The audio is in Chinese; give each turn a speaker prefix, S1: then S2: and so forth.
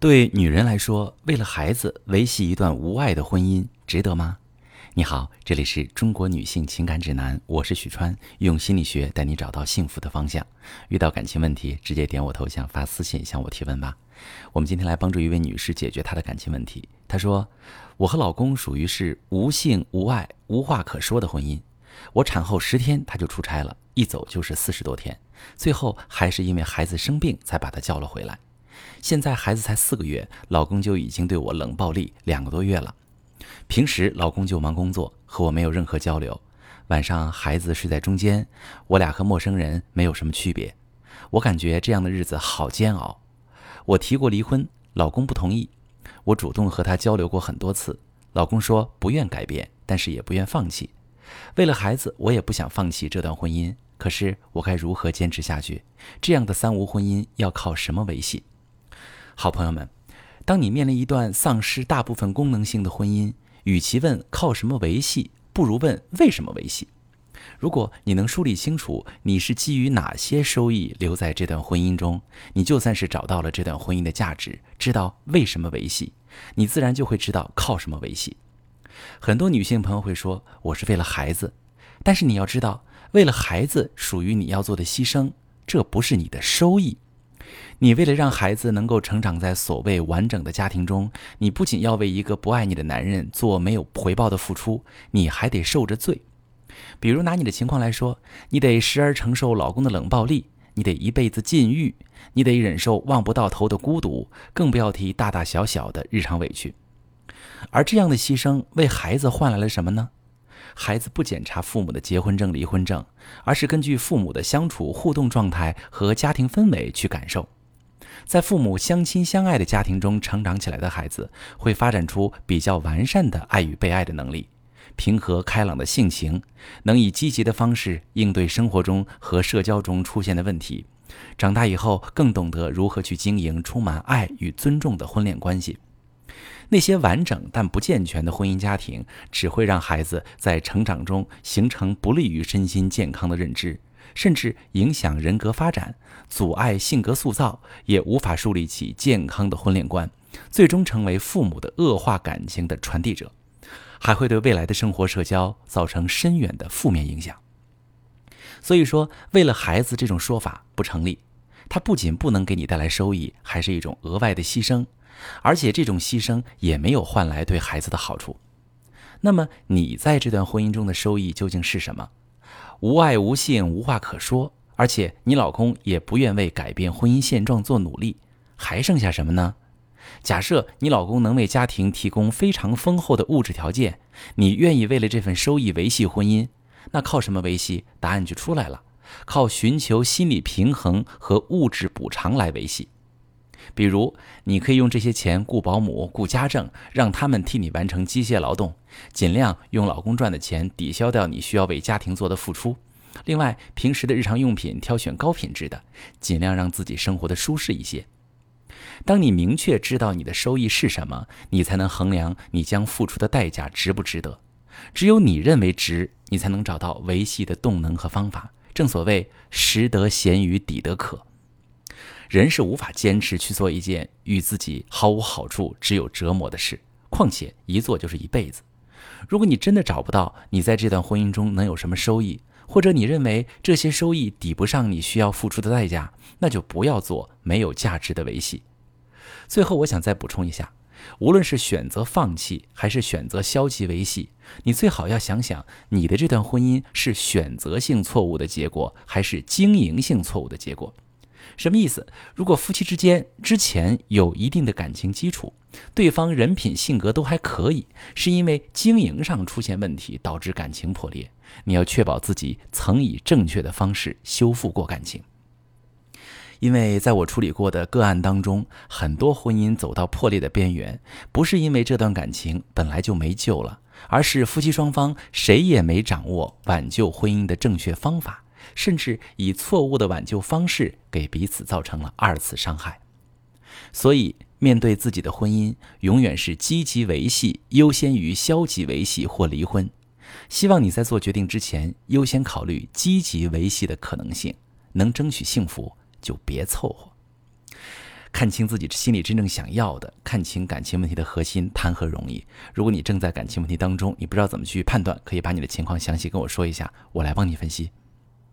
S1: 对女人来说，为了孩子维系一段无爱的婚姻，值得吗？你好，这里是中国女性情感指南，我是许川，用心理学带你找到幸福的方向。遇到感情问题，直接点我头像发私信向我提问吧。我们今天来帮助一位女士解决她的感情问题。她说：“我和老公属于是无性无爱、无话可说的婚姻。我产后十天他就出差了，一走就是四十多天，最后还是因为孩子生病才把他叫了回来。”现在孩子才四个月，老公就已经对我冷暴力两个多月了。平时老公就忙工作，和我没有任何交流。晚上孩子睡在中间，我俩和陌生人没有什么区别。我感觉这样的日子好煎熬。我提过离婚，老公不同意。我主动和他交流过很多次，老公说不愿改变，但是也不愿放弃。为了孩子，我也不想放弃这段婚姻。可是我该如何坚持下去？这样的三无婚姻要靠什么维系？好朋友们，当你面临一段丧失大部分功能性的婚姻，与其问靠什么维系，不如问为什么维系。如果你能梳理清楚你是基于哪些收益留在这段婚姻中，你就算是找到了这段婚姻的价值，知道为什么维系，你自然就会知道靠什么维系。很多女性朋友会说：“我是为了孩子。”但是你要知道，为了孩子属于你要做的牺牲，这不是你的收益。你为了让孩子能够成长在所谓完整的家庭中，你不仅要为一个不爱你的男人做没有回报的付出，你还得受着罪。比如拿你的情况来说，你得时而承受老公的冷暴力，你得一辈子禁欲，你得忍受望不到头的孤独，更不要提大大小小的日常委屈。而这样的牺牲为孩子换来了什么呢？孩子不检查父母的结婚证、离婚证，而是根据父母的相处互动状态和家庭氛围去感受。在父母相亲相爱的家庭中成长起来的孩子，会发展出比较完善的爱与被爱的能力，平和开朗的性情，能以积极的方式应对生活中和社交中出现的问题。长大以后，更懂得如何去经营充满爱与尊重的婚恋关系。那些完整但不健全的婚姻家庭，只会让孩子在成长中形成不利于身心健康的认知，甚至影响人格发展，阻碍性格塑造，也无法树立起健康的婚恋观，最终成为父母的恶化感情的传递者，还会对未来的生活社交造成深远的负面影响。所以说，为了孩子这种说法不成立，它不仅不能给你带来收益，还是一种额外的牺牲。而且这种牺牲也没有换来对孩子的好处。那么你在这段婚姻中的收益究竟是什么？无爱无性无话可说，而且你老公也不愿为改变婚姻现状做努力，还剩下什么呢？假设你老公能为家庭提供非常丰厚的物质条件，你愿意为了这份收益维系婚姻，那靠什么维系？答案就出来了，靠寻求心理平衡和物质补偿来维系。比如，你可以用这些钱雇保姆、雇家政，让他们替你完成机械劳动，尽量用老公赚的钱抵消掉你需要为家庭做的付出。另外，平时的日常用品挑选高品质的，尽量让自己生活的舒适一些。当你明确知道你的收益是什么，你才能衡量你将付出的代价值不值得。只有你认为值，你才能找到维系的动能和方法。正所谓“食得咸鱼抵得渴”。人是无法坚持去做一件与自己毫无好处、只有折磨的事，况且一做就是一辈子。如果你真的找不到你在这段婚姻中能有什么收益，或者你认为这些收益抵不上你需要付出的代价，那就不要做没有价值的维系。最后，我想再补充一下，无论是选择放弃还是选择消极维系，你最好要想想，你的这段婚姻是选择性错误的结果，还是经营性错误的结果。什么意思？如果夫妻之间之前有一定的感情基础，对方人品性格都还可以，是因为经营上出现问题导致感情破裂，你要确保自己曾以正确的方式修复过感情。因为在我处理过的个案当中，很多婚姻走到破裂的边缘，不是因为这段感情本来就没救了，而是夫妻双方谁也没掌握挽救婚姻的正确方法。甚至以错误的挽救方式给彼此造成了二次伤害，所以面对自己的婚姻，永远是积极维系优先于消极维系或离婚。希望你在做决定之前，优先考虑积极维系的可能性。能争取幸福，就别凑合。看清自己心里真正想要的，看清感情问题的核心，谈何容易？如果你正在感情问题当中，你不知道怎么去判断，可以把你的情况详细跟我说一下，我来帮你分析。